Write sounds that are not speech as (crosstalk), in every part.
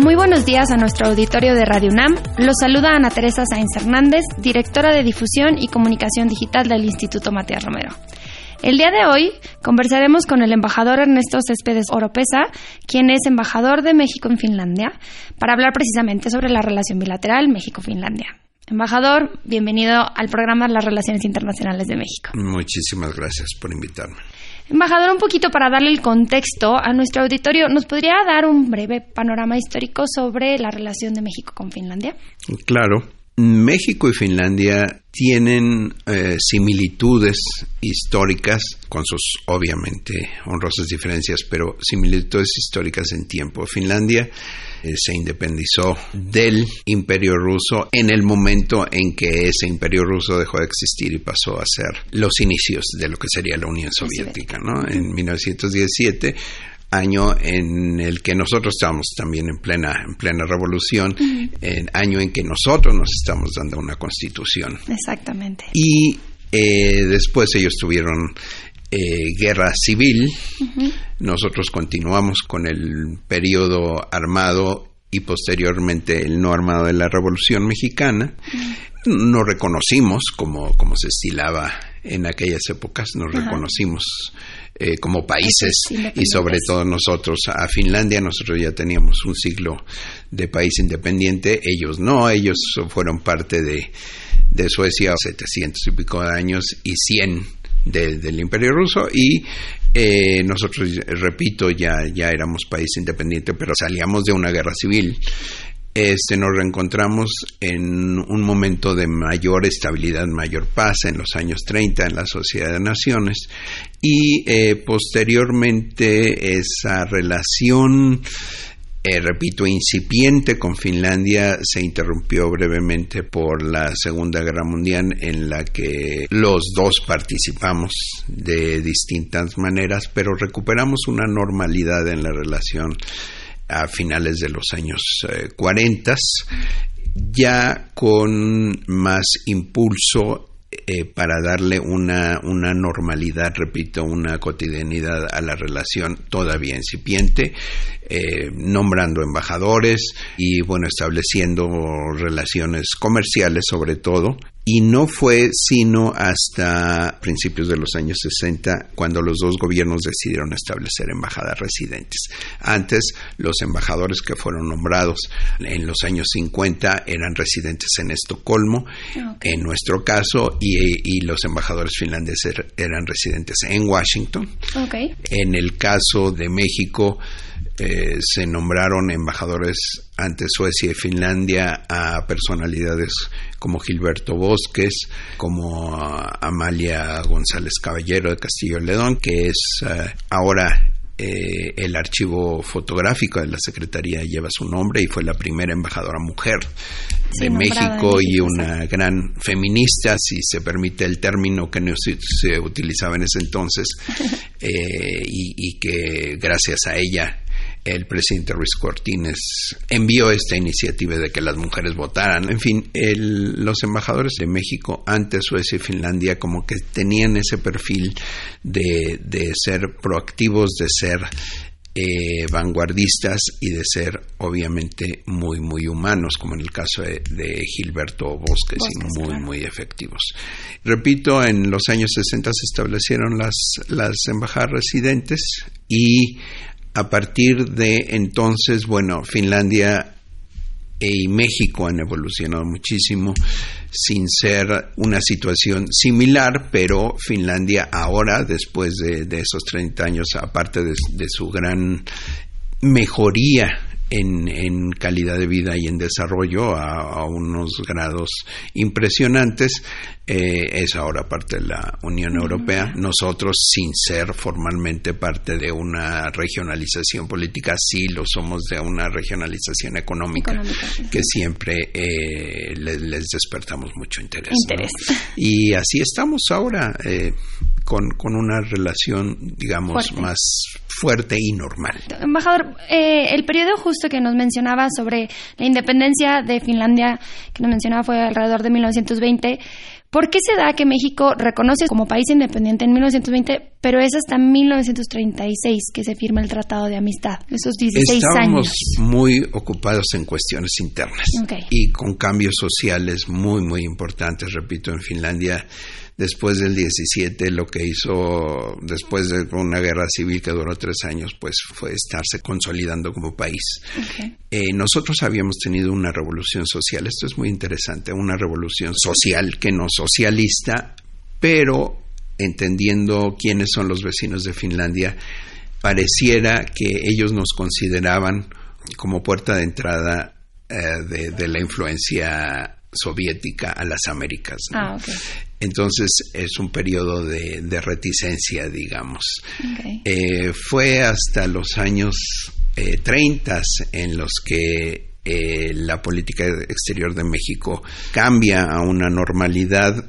Muy buenos días a nuestro auditorio de Radio UNAM. Los saluda Ana Teresa Sáenz Hernández, directora de Difusión y Comunicación Digital del Instituto Matías Romero. El día de hoy conversaremos con el embajador Ernesto Céspedes Oropesa, quien es embajador de México en Finlandia, para hablar precisamente sobre la relación bilateral México-Finlandia. Embajador, bienvenido al programa Las Relaciones Internacionales de México. Muchísimas gracias por invitarme. Embajador, un poquito para darle el contexto a nuestro auditorio, ¿nos podría dar un breve panorama histórico sobre la relación de México con Finlandia? Claro. México y Finlandia tienen eh, similitudes históricas, con sus obviamente honrosas diferencias, pero similitudes históricas en tiempo. Finlandia eh, se independizó del imperio ruso en el momento en que ese imperio ruso dejó de existir y pasó a ser los inicios de lo que sería la Unión Soviética. ¿no? En 1917 año en el que nosotros estamos también en plena, en plena revolución, el año en que nosotros nos estamos dando una constitución. Exactamente. Y eh, después ellos tuvieron eh, guerra civil, nosotros continuamos con el periodo armado y posteriormente el no armado de la Revolución Mexicana. Nos reconocimos como, como se estilaba en aquellas épocas, nos reconocimos eh, como países y sobre todo nosotros. A Finlandia, nosotros ya teníamos un siglo de país independiente, ellos no, ellos fueron parte de, de Suecia 700 y pico de años y 100 del Imperio Ruso y eh, nosotros, repito, ya, ya éramos país independiente, pero salíamos de una guerra civil. Este, nos reencontramos en un momento de mayor estabilidad, mayor paz en los años 30 en la Sociedad de Naciones y eh, posteriormente esa relación, eh, repito, incipiente con Finlandia se interrumpió brevemente por la Segunda Guerra Mundial en la que los dos participamos de distintas maneras, pero recuperamos una normalidad en la relación a finales de los años 40, eh, ya con más impulso eh, para darle una, una, normalidad, repito, una cotidianidad a la relación todavía incipiente, eh, nombrando embajadores y, bueno, estableciendo relaciones comerciales sobre todo. Y no fue sino hasta principios de los años 60 cuando los dos gobiernos decidieron establecer embajadas residentes. Antes, los embajadores que fueron nombrados en los años 50 eran residentes en Estocolmo, en nuestro caso, y, los embajadores finlandeses eran residentes en Washington. En el caso de México, eh, se nombraron embajadores ante Suecia y Finlandia a personalidades como Gilberto Bosques, como Amalia González Caballero de Castillo Ledón, que es eh, ahora eh, el archivo fotográfico de la Secretaría lleva su nombre y fue la primera embajadora mujer de México y una gran feminista, si se permite el término que no se, utilizaba en ese entonces, (laughs) y, que gracias a ella el presidente Ruiz Cortines envió esta iniciativa de que las mujeres votaran. En fin, los embajadores de México ante Suecia y Finlandia como que tenían ese perfil de, ser proactivos, de ser eh, vanguardistas y de ser obviamente muy muy humanos como en el caso de, Gilberto Bosques, y muy muy efectivos. Repito, en los años 60 se establecieron las, las embajadas residentes y a partir de entonces, bueno, Finlandia y México han evolucionado muchísimo sin ser una situación similar, pero Finlandia ahora, después de, esos 30 años, aparte de, su gran mejoría en, calidad de vida y en desarrollo a, unos grados impresionantes. Eh, es ahora parte de la Unión Europea. Nosotros, sin ser formalmente parte de una regionalización política, sí lo somos de una regionalización económica, que siempre eh, les, despertamos mucho interés. (laughs) Y así estamos ahora. Eh, con, con, una relación, digamos, más fuerte y normal. Embajador, eh, el periodo justo que nos mencionaba sobre la independencia de Finlandia, que nos mencionaba fue alrededor de 1920. ¿Por qué se da que México reconoce como país independiente en 1920, pero es hasta 1936 que se firma el Tratado de Amistad? Esos 16 Estábamos muy ocupados en cuestiones internas y con cambios sociales muy, muy importantes. Repito, en Finlandia después del 17 lo que hizo después de una guerra civil que duró tres años pues fue estarse consolidando como país. Eh, nosotros habíamos tenido una revolución social. Esto es muy interesante una revolución social que no socialista pero entendiendo quiénes son los vecinos de Finlandia pareciera que ellos nos consideraban como puerta de entrada eh, de, la influencia soviética a las Américas. Ah, Entonces es un periodo de, reticencia, digamos. Eh, fue hasta los años eh, 30 en los que eh, la política exterior de México cambia a una normalidad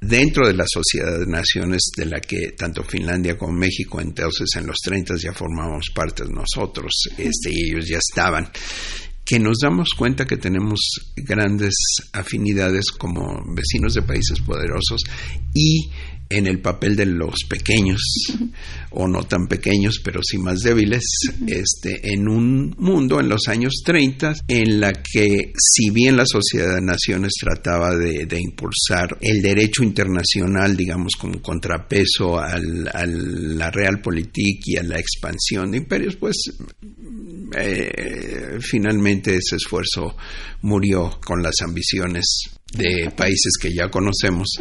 dentro de la sociedad de naciones de la que tanto Finlandia como México entonces en los 30 ya formamos parte de nosotros este, y ellos ya estaban que nos damos cuenta que tenemos grandes afinidades como vecinos de países poderosos y en el papel de los pequeños (laughs) o no tan pequeños pero sí más débiles este en un mundo en los años 30 en la que si bien la sociedad de naciones trataba de, impulsar el derecho internacional digamos como contrapeso a la realpolitik y a la expansión de imperios pues eh, finalmente ese esfuerzo murió con las ambiciones de países que ya conocemos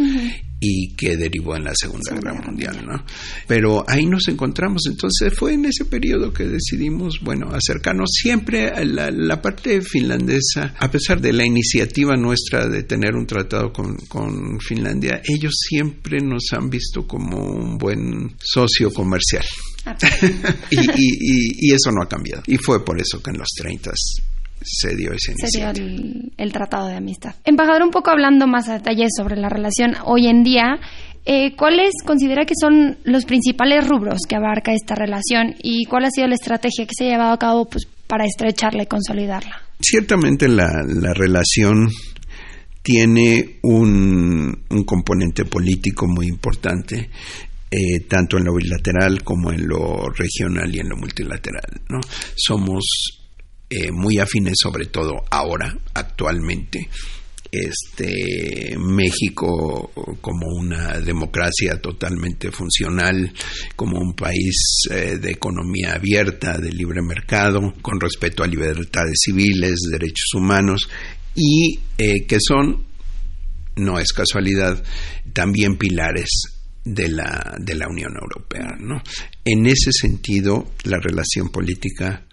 y que derivó en la Segunda Guerra Mundial, ¿no? Pero ahí nos encontramos, entonces fue en ese periodo que decidimos, bueno, acercarnos siempre a la, parte finlandesa, a pesar de la iniciativa nuestra de tener un tratado con, con Finlandia, ellos siempre nos han visto como un buen socio comercial. Ah, (laughs) y, y, y, eso no ha cambiado. Y fue por eso que en los 30 se dio ese el, Tratado de Amistad. Embajador, un poco hablando más a detalle sobre la relación hoy en día, eh, ¿cuáles considera que son los principales rubros que abarca esta relación y cuál ha sido la estrategia que se ha llevado a cabo pues, para estrecharla y consolidarla? Ciertamente la, relación tiene un, un, componente político muy importante, eh, tanto en lo bilateral como en lo regional y en lo multilateral. ¿no? Somos eh, muy afines, sobre todo ahora, actualmente. Este México como una democracia totalmente funcional, como un país eh, de economía abierta, de libre mercado, con respeto a libertades civiles, derechos humanos y eh, que son, no es casualidad, también pilares de la, de la Unión Europea. ¿no? En ese sentido, la relación política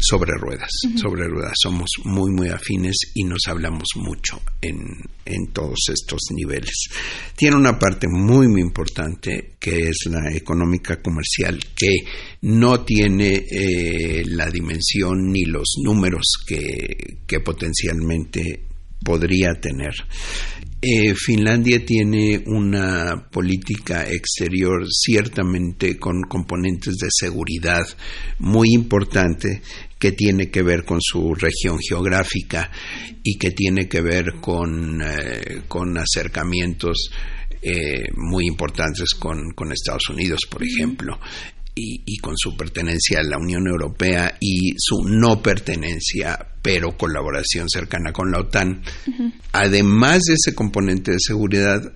sobre ruedas, sobre ruedas. Somos muy, muy afines y nos hablamos mucho en, en, todos estos niveles. Tiene una parte muy, muy importante que es la económica comercial, que no tiene eh, la dimensión ni los números que, que potencialmente podría tener. Eh, Finlandia tiene una política exterior ciertamente con componentes de seguridad muy importante que tiene que ver con su región geográfica y que tiene que ver con, eh, con acercamientos eh, muy importantes con, con, Estados Unidos, por ejemplo. Y, con su pertenencia a la Unión Europea y su no pertenencia, pero colaboración cercana con la OTAN. Además de ese componente de seguridad,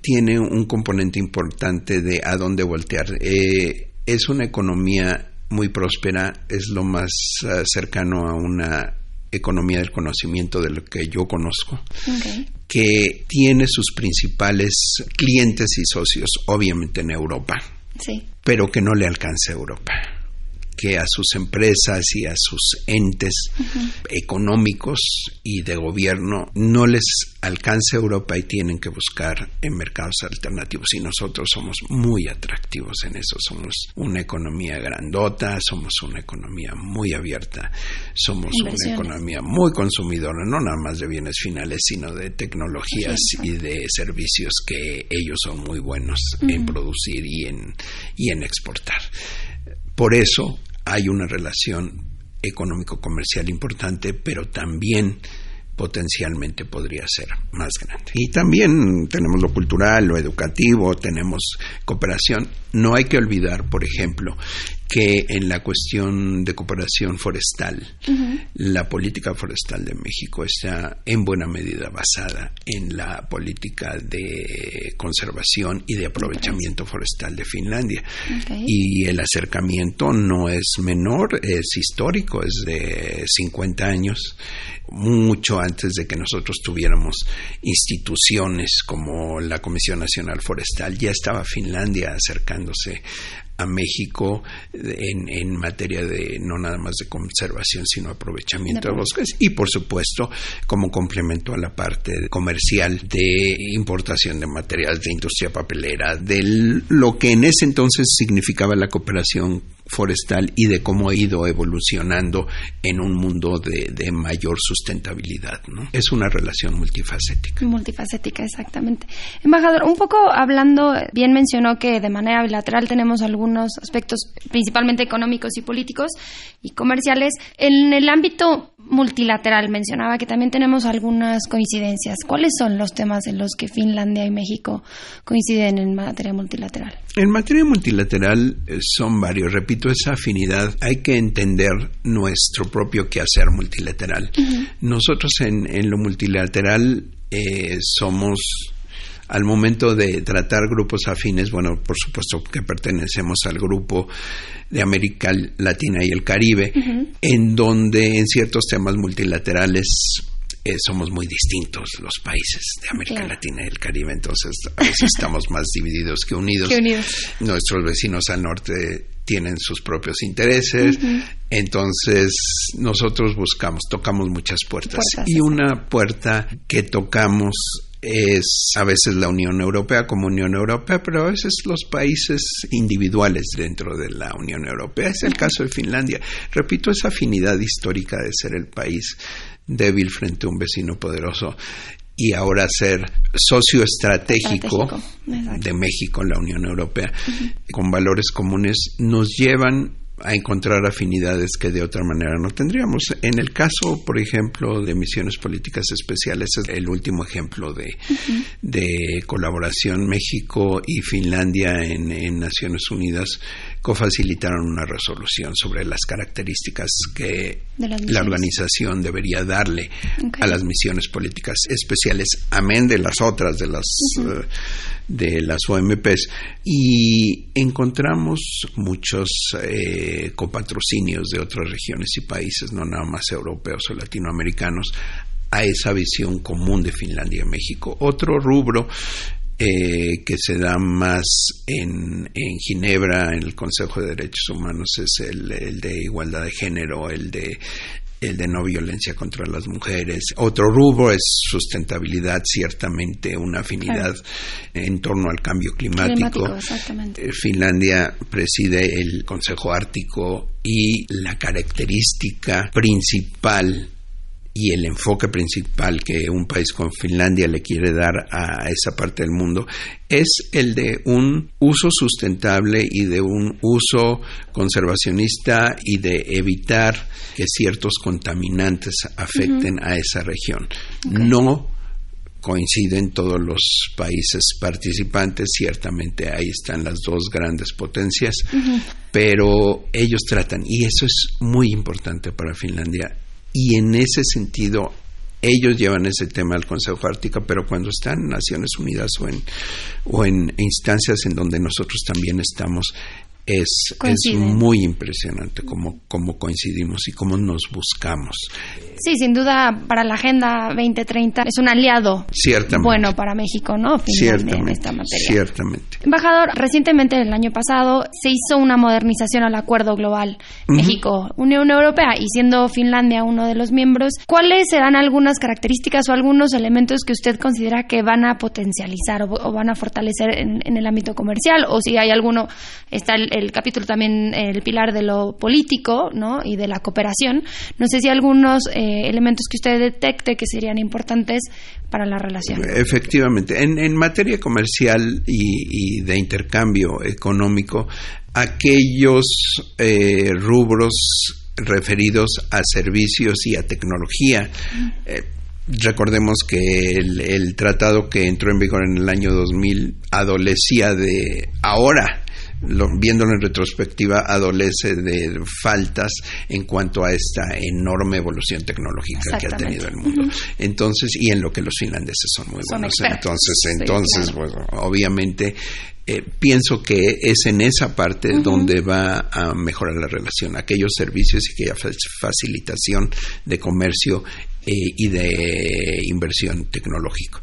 tiene un componente importante de a dónde voltear. Eh, es una economía muy próspera, es lo más eh, cercano a una economía del conocimiento de lo que yo conozco, que tiene sus principales clientes y socios, obviamente en Europa, pero que no le alcanza a Europa que a sus empresas y a sus entes económicos y de gobierno no les alcance Europa y tienen que buscar en mercados alternativos. Y nosotros somos muy atractivos en eso, somos una economía grandota, somos una economía muy abierta, somos una economía muy consumidora, no nada más de bienes finales, sino de tecnologías y de servicios que ellos son muy buenos en producir y en, y en exportar. Por eso hay una relación económico-comercial importante, pero también potencialmente podría ser más grande. Y también tenemos lo cultural, lo educativo, tenemos cooperación. No hay que olvidar, por ejemplo, que en la cuestión de cooperación forestal, la política forestal de México está en buena medida basada en la política de conservación y de aprovechamiento forestal de Finlandia. Y el acercamiento no es menor, es histórico, es de 50 años, mucho antes de que nosotros tuviéramos instituciones como la Comisión Nacional Forestal, ya estaba Finlandia acercándose a México en, en, materia de no nada más de conservación, sino aprovechamiento de, bosques y por supuesto como complemento a la parte comercial de importación de materiales de industria papelera, de lo que en ese entonces significaba la cooperación forestal y de cómo ha ido evolucionando en un mundo de, mayor sustentabilidad. ¿no? Es una relación multifacética. Multifacética, exactamente. Embajador, un poco hablando, bien mencionó que de manera bilateral tenemos algunos aspectos principalmente económicos y políticos y comerciales. En el ámbito multilateral mencionaba que también tenemos algunas coincidencias. ¿Cuáles son los temas en los que Finlandia y México coinciden en materia multilateral? En materia multilateral eh, son varios. Repito, esa afinidad hay que entender nuestro propio quehacer multilateral. Nosotros en, lo multilateral eh, somos al momento de tratar grupos afines, bueno, por supuesto que pertenecemos al grupo de América Latina y el Caribe, en donde en ciertos temas multilaterales eh, somos muy distintos los países de América Latina y el Caribe, entonces a veces (laughs) estamos más divididos que unidos. Nuestros vecinos al norte tienen sus propios intereses, entonces nosotros buscamos, tocamos muchas puertas. y una puerta que tocamos es a veces la Unión Europea como Unión Europea, pero a veces los países individuales dentro de la Unión Europea. Es el caso de Finlandia. Repito, esa afinidad histórica de ser el país débil frente a un vecino poderoso y ahora ser socio estratégico, de México en la Unión Europea, con valores comunes, nos llevan a encontrar afinidades que de otra manera no tendríamos. En el caso, por ejemplo, de misiones políticas especiales, es el último ejemplo de, de colaboración. México y Finlandia en, Naciones Unidas cofacilitaron una resolución sobre las características que la organización debería darle a las misiones políticas especiales, amén de las otras, de las de las OMPs y encontramos muchos eh, copatrocinios de otras regiones y países, no nada más europeos o latinoamericanos, a esa visión común de Finlandia y México. Otro rubro eh, que se da más en, en, Ginebra, en el Consejo de Derechos Humanos, es el, el, de igualdad de género, el de el de no violencia contra las mujeres. Otro rubro es sustentabilidad, ciertamente una afinidad en torno al cambio climático. Eh, Finlandia preside el Consejo Ártico y la característica principal y el enfoque principal que un país como Finlandia le quiere dar a esa parte del mundo es el de un uso sustentable y de un uso conservacionista y de evitar que ciertos contaminantes afecten a esa región. No coinciden todos los países participantes, ciertamente ahí están las dos grandes potencias, pero ellos tratan, y eso es muy importante para Finlandia, y en ese sentido ellos llevan ese tema al Consejo Ártico, pero cuando están en Naciones Unidas o en, o en instancias en donde nosotros también estamos, es, es muy impresionante cómo, cómo coincidimos y cómo nos buscamos. Sí, sin duda para la Agenda 2030 es un aliado bueno para México, ¿no? Ciertamente, en esta materia. Ciertamente. Embajador, recientemente el año pasado se hizo una modernización al Acuerdo Global México-Unión Europea y siendo Finlandia uno de los miembros, ¿cuáles serán algunas características o algunos elementos que usted considera que van a potencializar o, van a fortalecer en, en, el ámbito comercial? O si hay alguno, está el, el capítulo también, el pilar de lo político ¿no? y de la cooperación. No sé si algunos eh, elementos que usted detecte que serían importantes para la relación. Efectivamente, en, materia comercial y, de intercambio económico, aquellos eh, rubros referidos a servicios y a tecnología. Eh, recordemos que el, el, tratado que entró en vigor en el año 2000 adolecía de ahora viéndolo en retrospectiva, adolece de faltas en cuanto a esta enorme evolución tecnológica que ha tenido el mundo. Entonces, y en lo que los finlandeses son muy buenos. entonces, entonces, obviamente, eh, pienso que es en esa parte donde va a mejorar la relación, aquellos servicios y aquella facilitación de comercio eh, y de inversión tecnológico.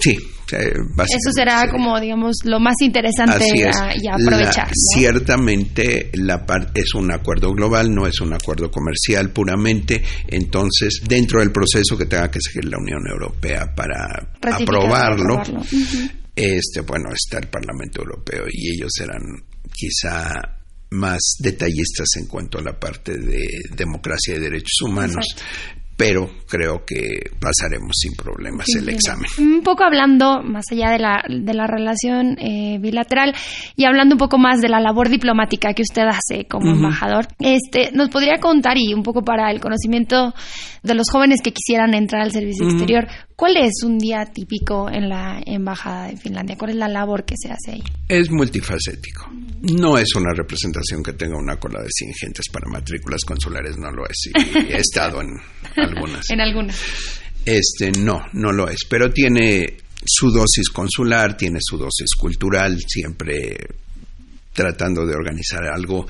Sí, eso será como, digamos, lo más interesante y aprovechar. Ciertamente la parte es un acuerdo global, no es un acuerdo comercial puramente. Entonces, dentro del proceso que tenga que seguir la Unión Europea para aprobarlo, este, bueno, está el Parlamento Europeo y ellos serán quizá más detallistas en cuanto a la parte de democracia y derechos humanos pero creo que pasaremos sin problemas el examen. Un poco hablando más allá de la, de la relación eh, bilateral y hablando un poco más de la labor diplomática que usted hace como embajador, este, nos podría contar y un poco para el conocimiento de los jóvenes que quisieran entrar al servicio exterior, ¿cuál es un día típico en la embajada de Finlandia? ¿Cuál es la labor que se hace ahí? Es multifacético. No es una representación que tenga una cola de 100 gentes para matrículas consulares, no lo es. Y (laughs) he estado en algunas. en algunas. Este, no, no lo es, pero tiene su dosis consular, tiene su dosis cultural, siempre tratando de organizar algo,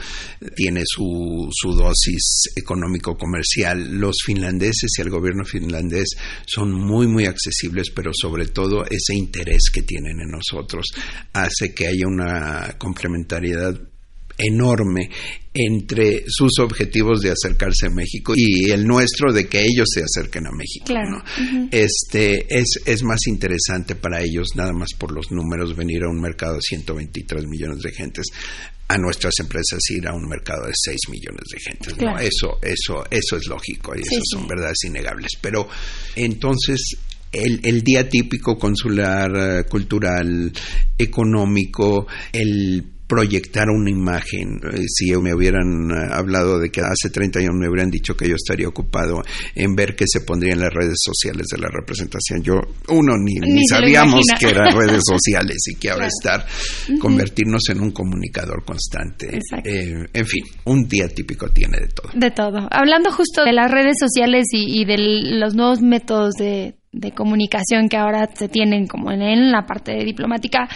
tiene su, su dosis económico-comercial. Los finlandeses y el gobierno finlandés son muy, muy accesibles, pero sobre todo ese interés que tienen en nosotros hace que haya una complementariedad enorme entre sus objetivos de acercarse a México y el nuestro de que ellos se acerquen a México. Este es, es más interesante para ellos nada más por los números venir a un mercado de 123 millones de gentes a nuestras empresas ir a un mercado de 6 millones de gentes. Eso eso eso es lógico y eso son verdades innegables, pero entonces el, el, día típico consular, eh, cultural, económico, el proyectar una imagen. Eh, si me hubieran eh, hablado de que hace 30 años me hubieran dicho que yo estaría ocupado en ver qué se pondría en las redes sociales de la representación. Yo, uno, ni, ni, sabíamos que eran (laughs) redes sociales y que ahora estar, convertirnos en un comunicador constante. Eh, en fin, un día típico tiene de todo. De todo. Hablando justo de las redes sociales y, y de los nuevos métodos de de comunicación que ahora se tienen como en la parte diplomática,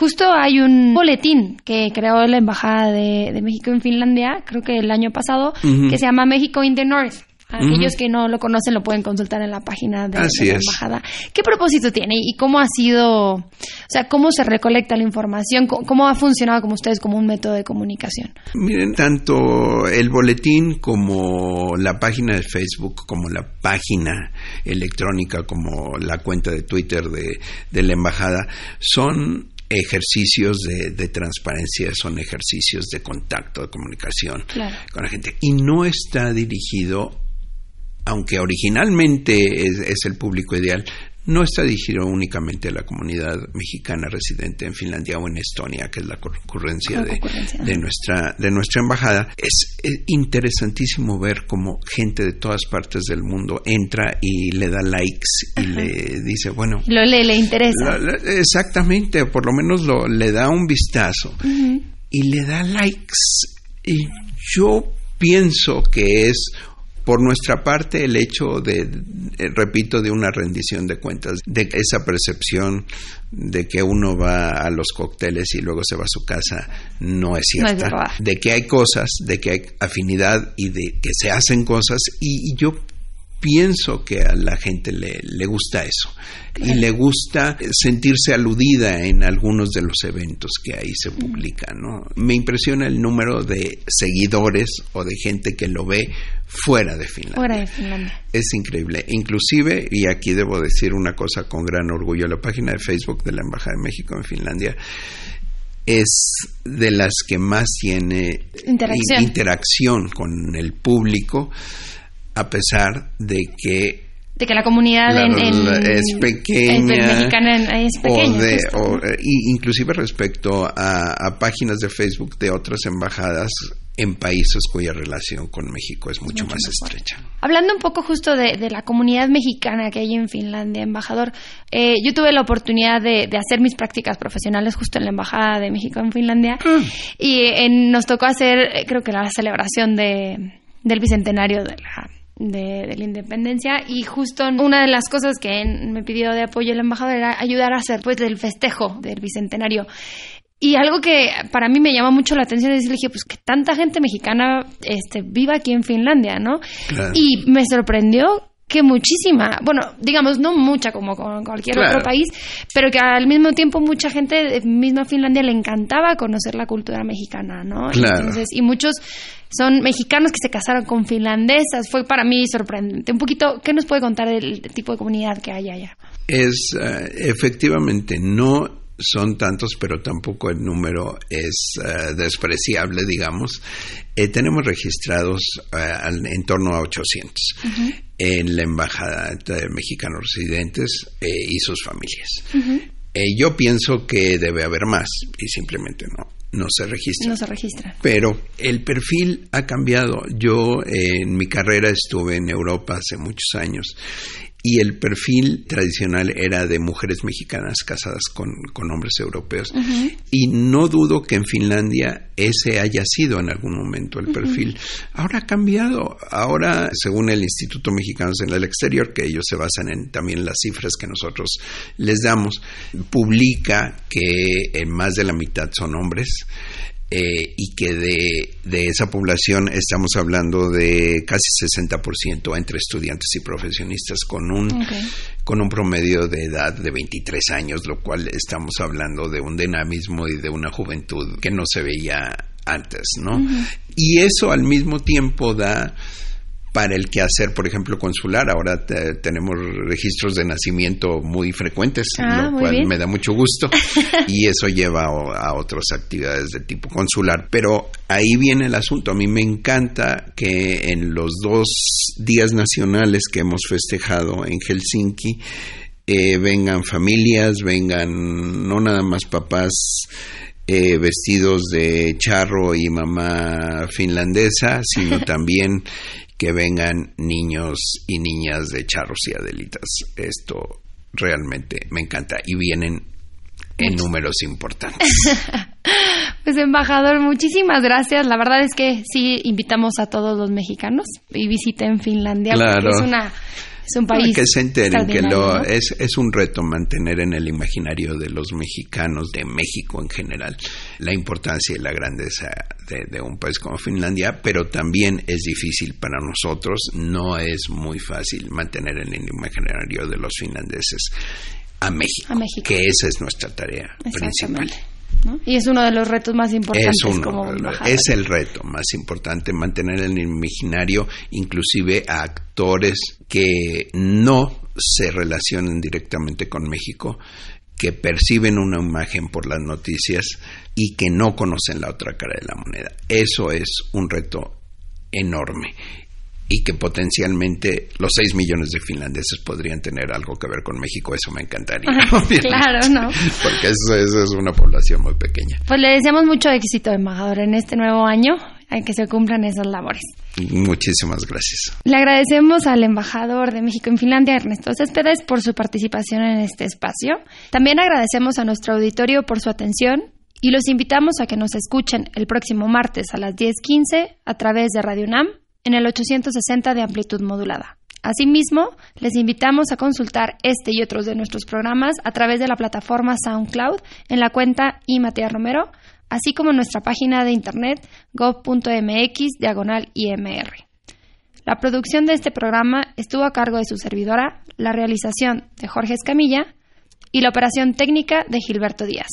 justo hay un boletín que creó la Embajada de, México en Finlandia, creo que el año pasado, que se llama México in the North. Aquellos que no lo conocen lo pueden consultar en la página de, la embajada. ¿Qué propósito tiene y cómo ha sido, o sea, cómo se recolecta la información, cómo, ha funcionado como ustedes como un método de comunicación? Miren, tanto el boletín como la página de Facebook, como la página electrónica, como la cuenta de Twitter de, de la embajada, son ejercicios de, de, transparencia, son ejercicios de contacto, de comunicación con la gente. Y no está dirigido aunque originalmente es, el público ideal, no está dirigido únicamente a la comunidad mexicana residente en Finlandia o en Estonia, que es la concurrencia, de, nuestra, de nuestra embajada. Es, interesantísimo ver cómo gente de todas partes del mundo entra y le da likes y le dice, bueno... Lo lee, le interesa. exactamente, por lo menos lo, le da un vistazo y le da likes. Y yo pienso que es por nuestra parte, el hecho de, eh, repito, de una rendición de cuentas, de esa percepción de que uno va a los cócteles y luego se va a su casa, no es cierta. de que hay cosas, de que hay afinidad y de que se hacen cosas y yo pienso que a la gente le, le gusta eso y le gusta sentirse aludida en algunos de los eventos que ahí se publican. ¿no? Me impresiona el número de seguidores o de gente que lo ve fuera de Finlandia. Fuera de Finlandia. Es increíble. Inclusive, y aquí debo decir una cosa con gran orgullo, la página de Facebook de la Embajada de México en Finlandia es de las que más tiene interacción con el público a pesar de que de que la comunidad en, es pequeña, mexicana es pequeña o inclusive respecto a, páginas de Facebook de otras embajadas en países cuya relación con México es mucho, más, estrecha. Hablando un poco justo de, la comunidad mexicana que hay en Finlandia, embajador, eh, yo tuve la oportunidad de, hacer mis prácticas profesionales justo en la Embajada de México en Finlandia mm. y nos tocó hacer, eh, creo que la celebración de, del bicentenario de la de, la independencia. Y justo una de las cosas que me pidió de apoyo el embajador era ayudar a hacer pues el festejo del bicentenario. Y algo que para mí me llama mucho la atención es decirle, pues que tanta gente mexicana este, viva aquí en Finlandia, ¿no? Y me sorprendió que muchísima, bueno, digamos, no mucha como con cualquier otro país, pero que al mismo tiempo mucha gente de misma Finlandia le encantaba conocer la cultura mexicana, ¿no? Entonces, y muchos son mexicanos que se casaron con finlandesas. Fue para mí sorprendente. Un poquito, ¿qué nos puede contar del tipo de comunidad que hay allá? Es eh, efectivamente no son tantos, pero tampoco el número es eh, despreciable, digamos. Eh, tenemos registrados en torno a 800 en la Embajada de Mexicanos Residentes y sus familias. yo pienso que debe haber más y simplemente no no se registra. No se registra. Pero el perfil ha cambiado. Yo en mi carrera estuve en Europa hace muchos años y el perfil tradicional era de mujeres mexicanas casadas con, hombres europeos. Y no dudo que en Finlandia ese haya sido en algún momento el perfil. Ahora ha cambiado. Ahora, según el Instituto Mexicano en el Exterior, que ellos se basan en también las cifras que nosotros les damos, publica que más de la mitad son hombres. Eh, y que de, de, esa población estamos hablando de casi 60% entre estudiantes y profesionistas con un, con un promedio de edad de 23 años, lo cual estamos hablando de un dinamismo y de una juventud que no se veía antes, ¿no? Y eso al mismo tiempo da para el quehacer, por ejemplo, consular. Ahora tenemos registros de nacimiento muy frecuentes, ah, lo cual me da mucho gusto (laughs) y eso lleva a, otras actividades de tipo consular. Pero ahí viene el asunto. A mí me encanta que en los dos días nacionales que hemos festejado en Helsinki eh, vengan familias, vengan no nada más papás. Eh, vestidos de charro y mamá finlandesa, sino (laughs) también que vengan niños y niñas de charros y adelitas. Esto realmente me encanta y vienen en números importantes. (laughs) pues embajador, muchísimas gracias. La verdad es que sí invitamos a todos los mexicanos y visiten Finlandia claro. es una es un país que se enteren que lo, es, es un reto mantener en el imaginario de los mexicanos, de México en general, la importancia y la grandeza de, un país como Finlandia, pero también es difícil para nosotros, no es muy fácil mantener en el imaginario de los finlandeses a México, a México. que esa es nuestra tarea principal. Y es uno de los retos más importantes es como Es el reto más importante, mantener en el imaginario inclusive a actores que no se relacionen directamente con México, que perciben una imagen por las noticias y que no conocen la otra cara de la moneda. Eso es un reto enorme y que potencialmente los 6 millones de finlandeses podrían tener algo que ver con México, eso me encantaría. (laughs) claro, ¿no? Porque eso, es una población muy pequeña. Pues le deseamos mucho éxito, embajador, en este nuevo año, en que se cumplan esas labores. Muchísimas gracias. Le agradecemos al embajador de México en Finlandia, Ernesto Céspedes, por su participación en este espacio. También agradecemos a nuestro auditorio por su atención y los invitamos a que nos escuchen el próximo martes a las 10:15 a través de Radio UNAM en el 860 de amplitud modulada. Asimismo, les invitamos a consultar este y otros de nuestros programas a través de la plataforma SoundCloud en la cuenta y Matías Romero, así como en nuestra página de internet gov.mx diagonal IMR. La producción de este programa estuvo a cargo de su servidora, la realización de Jorge Escamilla y la operación técnica de Gilberto Díaz.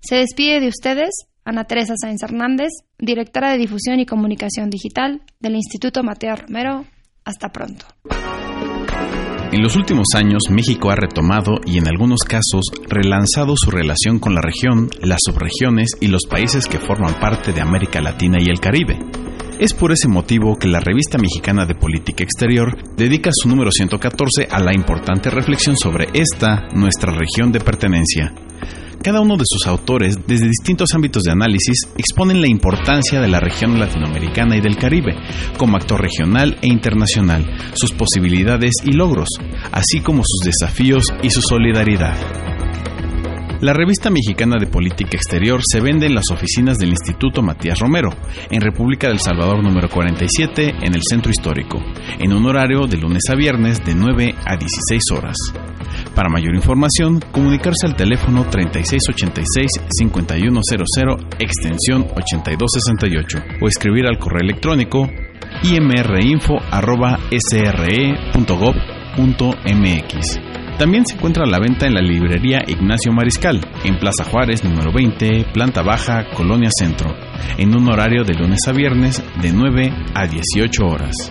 Se despide de ustedes Ana Teresa Sáenz Hernández, directora de Difusión y Comunicación Digital del Instituto Matías Romero. Hasta pronto. En los últimos años, México ha retomado y en algunos casos relanzado su relación con la región, las subregiones y los países que forman parte de América Latina y el Caribe. Es por ese motivo que la revista mexicana de política exterior dedica su número 114 a la importante reflexión sobre esta, nuestra región de pertenencia. Cada uno de sus autores, desde distintos ámbitos de análisis, exponen la importancia de la región latinoamericana y del Caribe, como actor regional e internacional, sus posibilidades y logros, así como sus desafíos y su solidaridad. La revista mexicana de política exterior se vende en las oficinas del Instituto Matías Romero, en República del Salvador número 47, en el Centro Histórico, en un horario de lunes a viernes de 9 a 16 horas. Para mayor información, comunicarse al teléfono 3686-5100 extensión 8268 o escribir al correo electrónico imrinfo.sre.gov.mx. También se encuentra a la venta en la librería Ignacio Mariscal, en Plaza Juárez número 20, planta baja, Colonia Centro, en un horario de lunes a viernes de 9 a 18 horas.